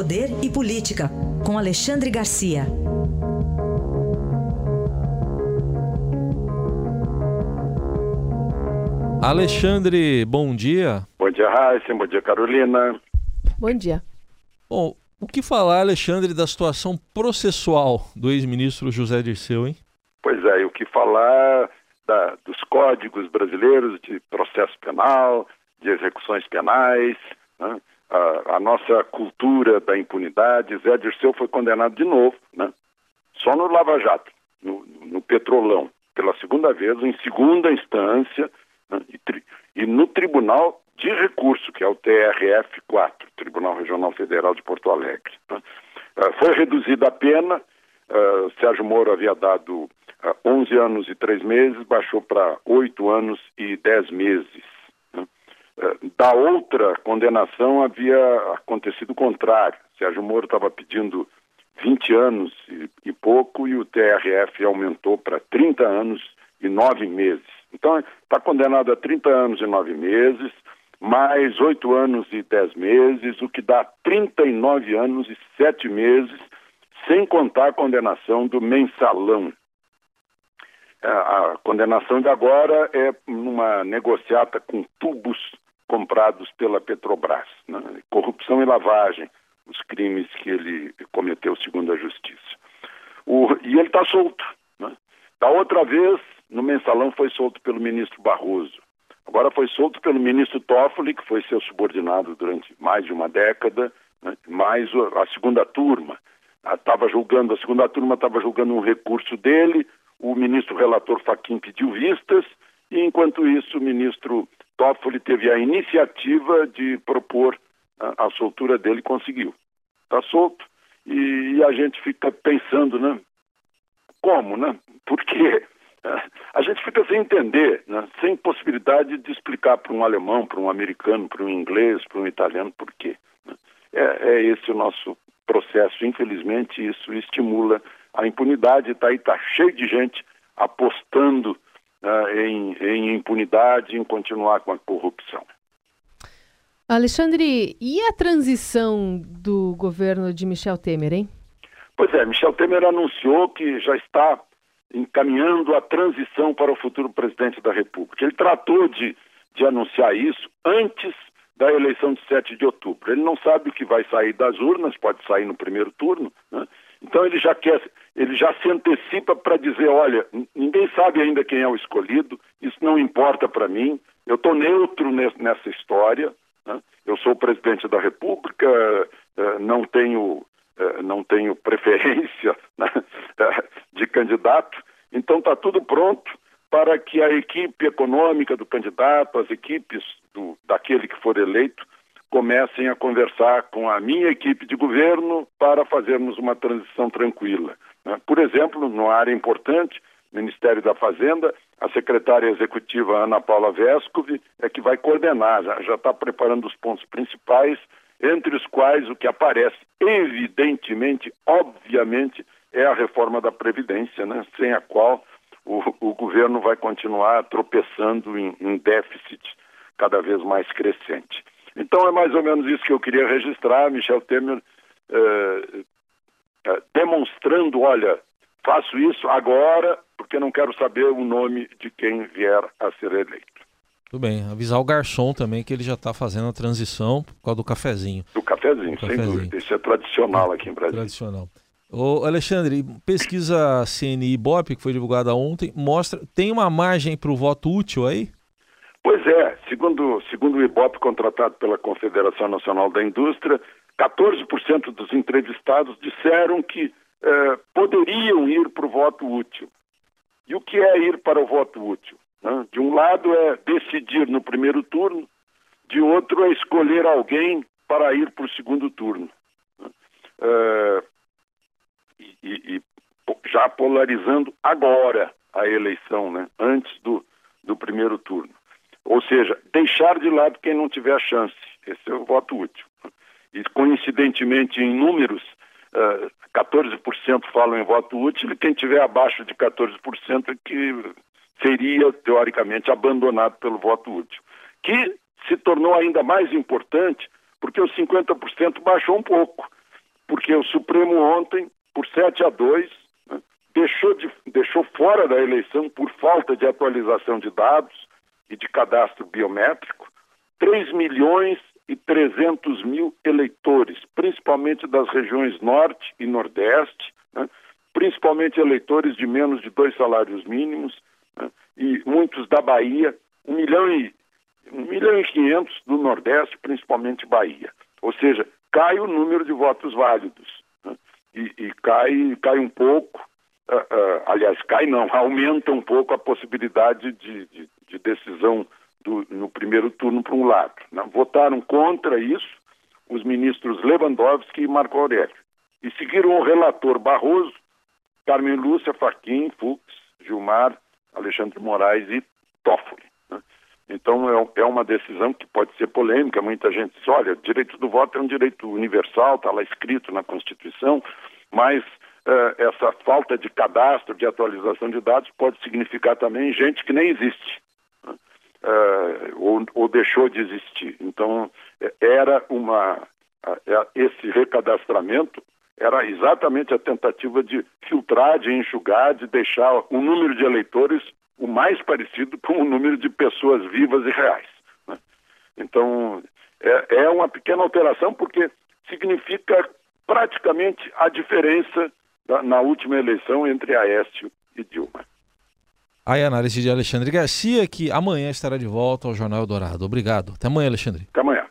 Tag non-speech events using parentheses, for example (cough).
Poder e Política, com Alexandre Garcia. Alexandre, bom dia. Bom dia, Raíssa. Bom dia, Carolina. Bom dia. Bom, o que falar, Alexandre, da situação processual do ex-ministro José Dirceu, hein? Pois é, e o que falar da, dos códigos brasileiros de processo penal, de execuções penais, né? A, nossa cultura da impunidade. Zé Dirceu foi condenado de novo, né? só no Lava Jato, no, no Petrolão, pela segunda vez, em segunda instância, né? e, e no Tribunal de Recurso, que é o TRF-4, Tribunal Regional Federal de Porto Alegre. Né? Uh, foi reduzida a pena, uh, Sérgio Moro havia dado 11 anos e 3 meses, baixou para 8 anos e 10 meses. Né? Da outra condenação havia acontecido o contrário. Sérgio Moro estava pedindo 20 anos e, e, pouco e o TRF aumentou para 30 anos e 9 meses. Então, está condenado a 30 anos e 9 meses, mais 8 anos e 10 meses, o que dá 39 anos e 7 meses, sem contar a condenação do mensalão, é, a condenação de agora é numa negociata com tubos comprados pela Petrobras. Né? Corrupção e lavagem, os crimes que ele cometeu segundo a justiça. O, e ele está solto. Né? Da outra vez, no mensalão foi solto pelo ministro Barroso. Agora foi solto pelo ministro Toffoli, que foi seu subordinado durante mais de uma década, né? mais a segunda turma. Estava julgando, a segunda turma estava julgando um recurso dele, o ministro relator Faquim pediu vistas e, enquanto isso, o ministro Toffoli teve a iniciativa de propor a, a soltura dele conseguiu. Está solto e, e, a gente fica pensando, né? Como, né? Por quê? (laughs) A gente fica sem entender, né? sem possibilidade de explicar para um alemão, para um americano, para um inglês, para um italiano por quê. Né? É, é esse o nosso processo. Infelizmente, isso estimula a impunidade está aí, está cheio de gente apostando uh, em, em impunidade, em continuar com a corrupção. Alexandre, e a transição do governo de Michel Temer, hein? Pois é, Michel Temer anunciou que já está encaminhando a transição para o futuro presidente da República. Ele tratou de, de anunciar isso antes da eleição de 7 de outubro. Ele não sabe o que vai sair das urnas, pode sair no primeiro turno, né? Então ele já quer, ele já se antecipa para dizer, olha, ninguém sabe ainda quem é o escolhido, isso não importa para mim, eu estou neutro nessa história, né? eu sou o presidente da República, eh, não tenho, eh, não tenho (laughs) preferência né? de candidato, então está tudo pronto para que a equipe econômica do candidato, as equipes do, daquele que for eleito, comecem a conversar com a minha equipe de governo para fazermos uma transição tranquila. Né? Por exemplo, numa área importante, Ministério da Fazenda, a secretária executiva Ana Paula Vescovi é que vai coordenar, já está preparando os pontos principais, entre os quais o que aparece evidentemente, obviamente, é a reforma da Previdência, né? sem a qual o, o governo vai continuar tropeçando em, em déficit cada vez mais crescente. Então é mais ou menos isso que eu queria registrar, Michel Temer eh, eh, demonstrando, olha, faço isso agora porque não quero saber o nome de quem vier a ser eleito. Tudo bem, avisar o garçom também que ele já está fazendo a transição por causa do cafezinho. Do cafezinho, do sem cafezinho. dúvida. Isso é tradicional aqui em Brasília. Tradicional. Ô, Alexandre, pesquisa CNI Bop, que foi divulgada ontem, mostra, tem uma margem para o voto útil aí? Pois é, segundo, segundo o IBOP contratado pela Confederação Nacional da Indústria, 14% dos entrevistados disseram que eh, poderiam ir para o voto útil. E o que é ir para o voto útil? Né? De um lado é decidir no primeiro turno, de outro é escolher alguém para ir para o segundo turno. Né? Eh, e, e, já polarizando agora a eleição, né? antes do, do primeiro turno. Ou seja, deixar de lado quem não tiver a chance. Esse é o voto útil. E coincidentemente, em números, uh, eh, 14% falam em voto útil e quem tiver abaixo de 14% é que seria, teoricamente, abandonado pelo voto útil. Que se tornou ainda mais importante porque os 50% baixou um pouco. porque o Supremo ontem, por 7 a 2, né, deixou, de, deixou fora da eleição por falta de atualização de dados e de cadastro biométrico 3 milhões e 300 mil eleitores, principalmente das regiões Norte e Nordeste, né, principalmente eleitores de menos de dois salários mínimos né, e muitos da Bahia, 1 milhão e, 1 milhão e 500 do Nordeste, principalmente Bahia. Ou seja, cai o número de votos válidos né, e, e, cai, cai um pouco, uh, uh, aliás, cai não, (laughs) aumenta um pouco a possibilidade de, de, de decisão do, no primeiro turno para um lado. Né? Votaram contra isso os ministros Lewandowski e Marco Aurélio. E seguiram o relator Barroso, Carmen Lúcia, Faquim, Fux, Gilmar, Alexandre Moraes e Toffoli. Né? Então é, é, uma decisão que pode ser polêmica. Muita gente diz: olha, o direito do voto é um direito universal, está lá escrito na Constituição, mas essa falta de cadastro, de atualização de dados, pode significar também gente que nem existe uh, ou, ou, deixou de existir. Então, é, era uma. Esse recadastramento era exatamente a tentativa de filtrar, de enxugar, de deixar o número de eleitores o mais parecido com o número de pessoas vivas e reais. Né? Então, é, é uma pequena alteração porque significa praticamente a diferença na última eleição entre Aécio e Dilma. Aí a análise de Alexandre Garcia, que amanhã estará de volta ao Jornal Dourado. Obrigado. Até amanhã, Alexandre. Até amanhã.